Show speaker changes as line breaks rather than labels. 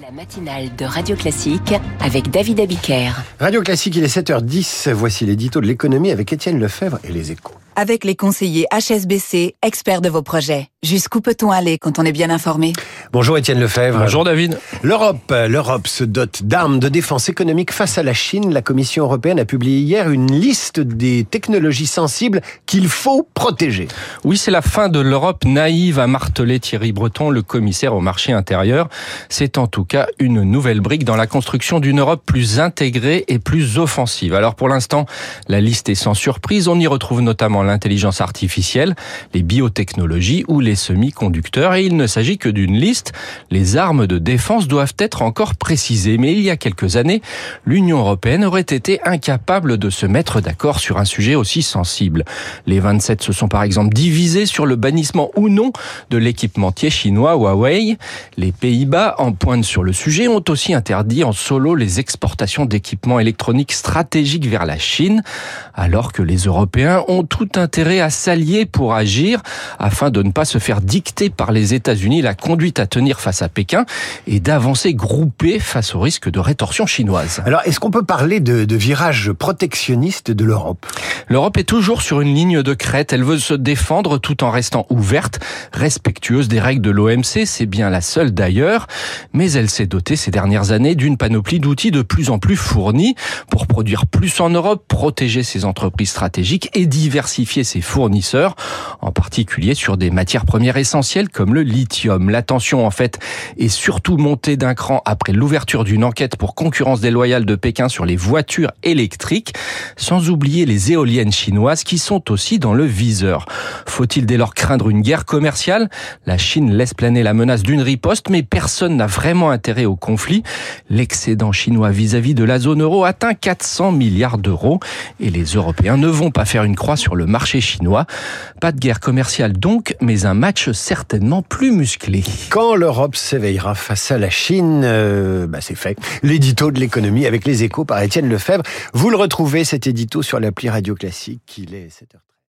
La matinale de Radio Classique avec David Abiker.
Radio Classique, il est 7h10. Voici l'édito de l'économie avec Étienne Lefebvre et les échos.
Avec les conseillers HSBC, experts de vos projets. Jusqu'où peut-on aller quand on est bien informé?
Bonjour Étienne Lefebvre.
Bonjour David.
L'Europe, l'Europe se dote d'armes de défense économique face à la Chine. La Commission européenne a publié hier une liste des technologies sensibles qu'il faut protéger.
Oui, c'est la fin de l'Europe naïve, a martelé Thierry Breton, le commissaire au marché intérieur. C'est en tout cas une nouvelle brique dans la construction d'une Europe plus intégrée et plus offensive. Alors pour l'instant, la liste est sans surprise. On y retrouve notamment l'intelligence artificielle, les biotechnologies ou les semi-conducteurs. Et il ne s'agit que d'une liste. Les armes de défense doivent être encore précisées. Mais il y a quelques années, l'Union européenne aurait été incapable de se mettre d'accord sur un sujet aussi sensible. Les 27 se sont par exemple divisés sur le bannissement ou non de l'équipementier chinois Huawei. Les Pays-Bas, en pointe sur le sujet, ont aussi interdit en solo les exportations d'équipements électroniques stratégiques vers la Chine, alors que les Européens ont tout intérêt à s'allier pour agir afin de ne pas se faire dicter par les États-Unis la conduite à tenir face à Pékin et d'avancer groupés face au risque de rétorsion chinoise.
Alors, est-ce qu'on peut parler de, de virage protectionniste de l'Europe?
L'Europe est toujours sur une ligne de crête. Elle veut se défendre tout en restant ouverte, respectueuse des règles de l'OMC. C'est bien la seule d'ailleurs. Mais elle s'est dotée ces dernières années d'une panoplie d'outils de plus en plus fournis pour produire plus en Europe, protéger ses entreprises stratégiques et diversifier ses fournisseurs, en particulier sur des matières premières essentielles comme le lithium. La en fait, est surtout montée d'un cran après l'ouverture d'une enquête pour concurrence déloyale de Pékin sur les voitures électriques, sans oublier les éoliennes chinoises qui sont aussi dans le viseur. Faut-il dès lors craindre une guerre commerciale? La Chine laisse planer la menace d'une riposte, mais personne n'a vraiment intérêt au conflit. L'excédent chinois vis-à-vis de la zone euro atteint 400 milliards d'euros et les Européens ne vont pas faire une croix sur le marché chinois. Pas de guerre commerciale donc, mais un match certainement plus musclé.
Quand l'Europe s'éveillera face à la Chine, euh, bah c'est fait. L'édito de l'économie avec les échos par Étienne Lefebvre. Vous le retrouvez cet édito sur l'appli Radio Classique. Il est 7h30.